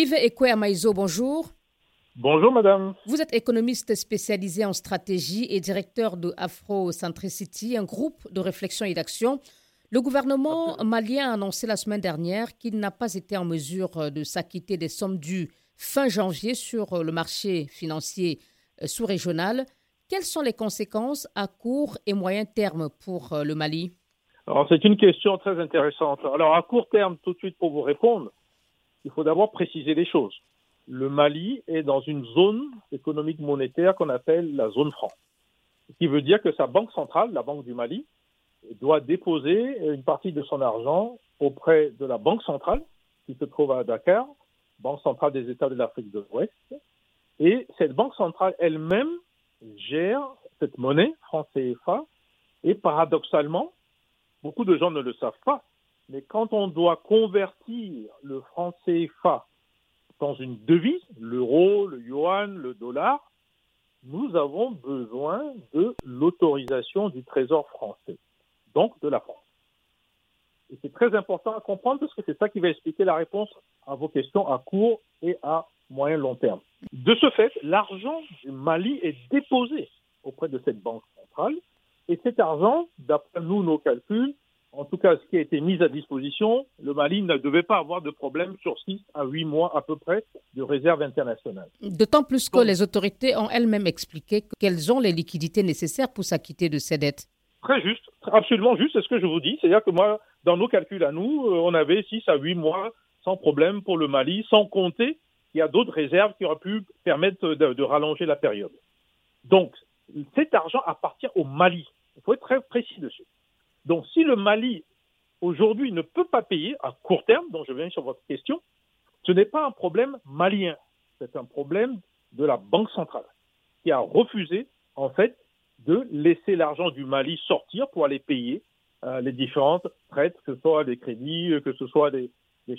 Yves Ekwe bonjour. Bonjour madame. Vous êtes économiste spécialisé en stratégie et directeur de Afro-Centricity, un groupe de réflexion et d'action. Le gouvernement malien a annoncé la semaine dernière qu'il n'a pas été en mesure de s'acquitter des sommes dues fin janvier sur le marché financier sous-régional. Quelles sont les conséquences à court et moyen terme pour le Mali? Alors c'est une question très intéressante. Alors à court terme, tout de suite pour vous répondre, il faut d'abord préciser les choses. Le Mali est dans une zone économique monétaire qu'on appelle la zone franc, ce qui veut dire que sa banque centrale, la Banque du Mali, doit déposer une partie de son argent auprès de la Banque centrale qui se trouve à Dakar, Banque centrale des États de l'Afrique de l'Ouest. Et cette Banque centrale elle-même gère cette monnaie, franc CFA, et paradoxalement, beaucoup de gens ne le savent pas, mais quand on doit convertir le franc CFA dans une devise, l'euro, le yuan, le dollar, nous avons besoin de l'autorisation du Trésor français, donc de la France. Et c'est très important à comprendre parce que c'est ça qui va expliquer la réponse à vos questions à court et à moyen long terme. De ce fait, l'argent du Mali est déposé auprès de cette banque centrale et cet argent, d'après nous, nos calculs, en tout cas, ce qui a été mis à disposition, le Mali ne devait pas avoir de problème sur 6 à 8 mois à peu près de réserve internationale. D'autant plus que les autorités ont elles-mêmes expliqué qu'elles ont les liquidités nécessaires pour s'acquitter de ces dettes. Très juste, absolument juste, c'est ce que je vous dis. C'est-à-dire que moi, dans nos calculs à nous, euh, on avait 6 à 8 mois sans problème pour le Mali, sans compter qu'il y a d'autres réserves qui auraient pu permettre de, de rallonger la période. Donc, cet argent appartient au Mali. Il faut être très précis dessus. Donc si le Mali aujourd'hui ne peut pas payer à court terme, dont je viens sur votre question, ce n'est pas un problème malien, c'est un problème de la Banque centrale qui a refusé en fait de laisser l'argent du Mali sortir pour aller payer euh, les différentes prêtes, que ce soit des crédits, que ce soit des,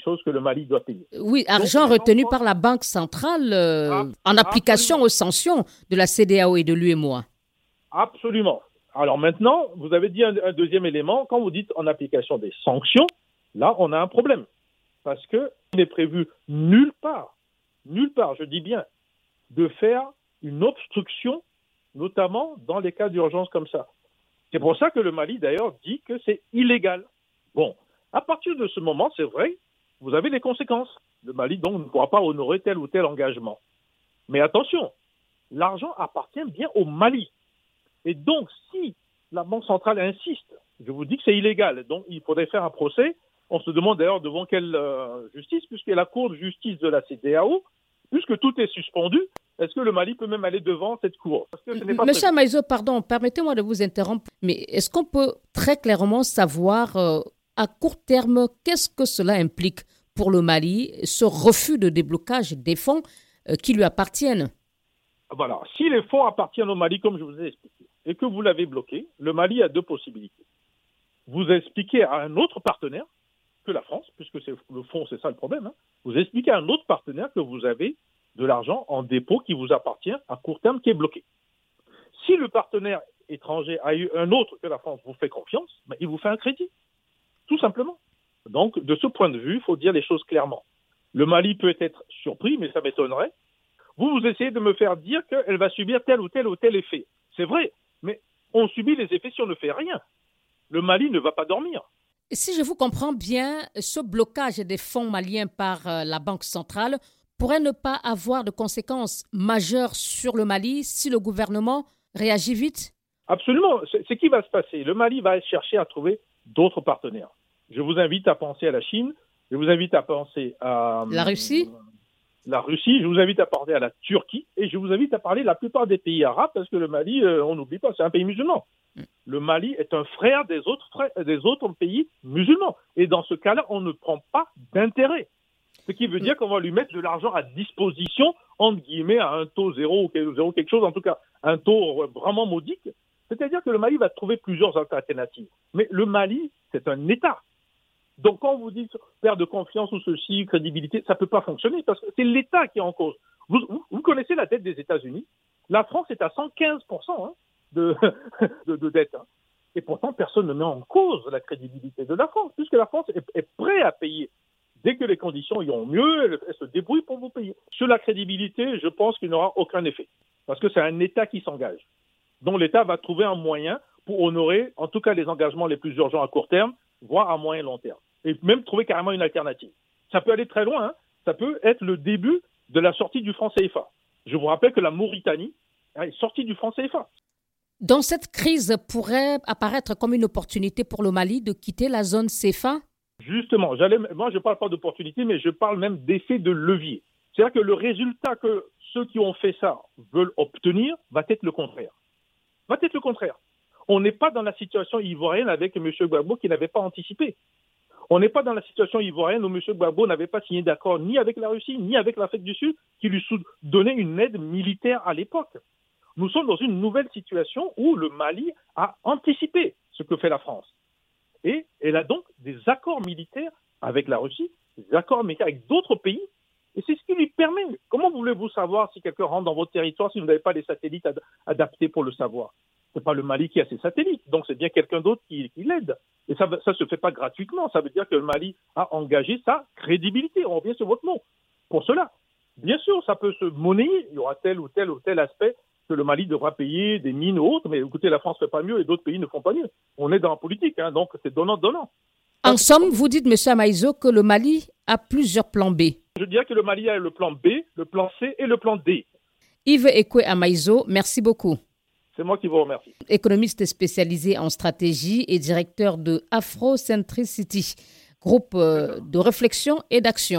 choses que le Mali doit payer. Oui, argent retenu par la Banque centrale euh, en application aux sanctions de la CDAO et de l'UEMOA. Absolument. Alors maintenant, vous avez dit un, deuxième élément, quand vous dites en application des sanctions, là, on a un problème. Parce qu'il n'est prévu nulle part, nulle part, je dis bien, de faire une obstruction, notamment dans les cas d'urgence comme ça. C'est pour ça que le Mali, d'ailleurs, dit que c'est illégal. Bon, à partir de ce moment, c'est vrai, vous avez les conséquences. Le Mali, donc, ne pourra pas honorer tel ou tel engagement. Mais attention, l'argent appartient bien au Mali. Et donc, si la Banque centrale insiste, je vous dis que c'est illégal, donc il faudrait faire un procès. On se demande d'ailleurs devant quelle euh, justice, puisque la Cour de justice de la CDAO, puisque tout est suspendu, est-ce que le Mali peut même aller devant cette Cour? Monsieur Maïzo, pardon, permettez-moi de vous interrompre, mais est-ce qu'on peut très clairement savoir euh, à court terme qu'est-ce que cela implique pour le Mali, ce refus de déblocage des fonds euh, qui lui appartiennent? Voilà, si les fonds appartiennent au Mali, comme je vous ai expliqué, et que vous l'avez bloqué, le Mali a deux possibilités. Vous expliquez à un autre partenaire que la France, puisque c'est le fond, c'est ça le problème, hein, vous expliquez à un autre partenaire que vous avez de l'argent en dépôt qui vous appartient à court terme qui est bloqué. Si le partenaire étranger a eu un autre que la France vous fait confiance, ben, il vous fait un crédit, tout simplement. Donc, de ce point de vue, il faut dire les choses clairement. Le Mali peut être surpris, mais ça m'étonnerait. Vous, vous essayez de me faire dire qu'elle va subir tel ou tel ou tel effet. C'est vrai, mais on subit les effets si on ne fait rien. Le Mali ne va pas dormir. Si je vous comprends bien, ce blocage des fonds maliens par euh, la Banque centrale pourrait ne pas avoir de conséquences majeures sur le Mali si le gouvernement réagit vite? Absolument. C'est qui va se passer? Le Mali va chercher à trouver d'autres partenaires. Je vous invite à penser à la Chine. Je vous invite à penser à la Russie? La Russie, je vous invite à parler à la Turquie et je vous invite à parler de la plupart des pays arabes parce que le Mali, euh, on n'oublie pas, c'est un pays musulman. Mm. Le Mali est un frère des autres, frères, des autres pays musulmans. Et dans ce cas-là, on ne prend pas d'intérêt. Ce qui veut dire qu'on va lui mettre de l'argent à disposition, entre guillemets, à un taux zéro ou zéro quelque chose, en tout cas, un taux vraiment modique. C'est-à-dire que le Mali va trouver plusieurs alternatives. Mais le Mali, c'est un État. Donc quand vous dites perte de confiance ou ceci, crédibilité, ça ne peut pas fonctionner parce que c'est l'État qui est en cause. Vous, connaissez la dette des États-Unis? La France est à 115% hein, de, de, dette. Hein. Et pourtant, personne ne met en cause la crédibilité de la France, puisque la France est, prête à payer Dès que les conditions iront mieux, elle, se débrouille pour vous payer. Sur la crédibilité, je pense qu'il n'aura aucun effet. Parce que c'est un État qui s'engage. Donc l'État va trouver un moyen pour honorer, en tout cas, les engagements les plus urgents à court terme, voire à moyen et long terme. Et même trouver carrément une alternative. Ça peut aller très loin. Hein. Ça peut être le début de la sortie du franc CFA. Je vous rappelle que la Mauritanie est sortie du franc CFA. Dans cette crise pourrait apparaître comme une opportunité pour le Mali de quitter la zone CFA Justement, moi je ne parle pas d'opportunité, mais je parle même d'effet de levier. C'est-à-dire que le résultat que ceux qui ont fait ça veulent obtenir va être le contraire. Va être le contraire. On n'est pas dans la situation ivoirienne avec M. Gbagbo qui n'avait pas anticipé. On n'est pas dans la situation ivoirienne où M. Gbagbo n'avait pas signé d'accord ni avec la Russie, ni avec l'Afrique du Sud, qui lui donnait une aide militaire à l'époque. Nous sommes dans une nouvelle situation où le Mali a anticipé ce que fait la France. Et elle a donc des accords militaires avec la Russie, des accords militaires avec d'autres pays. Et c'est ce qui lui permet. Comment voulez-vous savoir si quelqu'un rentre dans votre territoire si vous n'avez pas les satellites adaptés pour le savoir? Ce n'est pas le Mali qui a ses satellites, donc c'est bien quelqu'un d'autre qui, l'aide. Et ça ne se fait pas gratuitement. Ça veut dire que le Mali a engagé sa crédibilité. On revient sur votre mot. Pour cela, bien sûr, ça peut se monnayer. Il y aura tel ou tel ou tel aspect que le Mali devra payer des mines ou autres, mais écoutez, la France ne fait pas mieux et d'autres pays ne font pas mieux. On est dans la politique, hein, donc c'est donnant-donnant. En somme, vous dites, M. Amaïzo, que le Mali a plusieurs plans B. Je dirais que le Mali a le plan B, le plan C et le plan D. Yves Ekwe Amaïzo, merci beaucoup. C'est moi qui vous remercie. Économiste spécialisé en stratégie et directeur de Afrocentricity, groupe euh, de réflexion et d'action.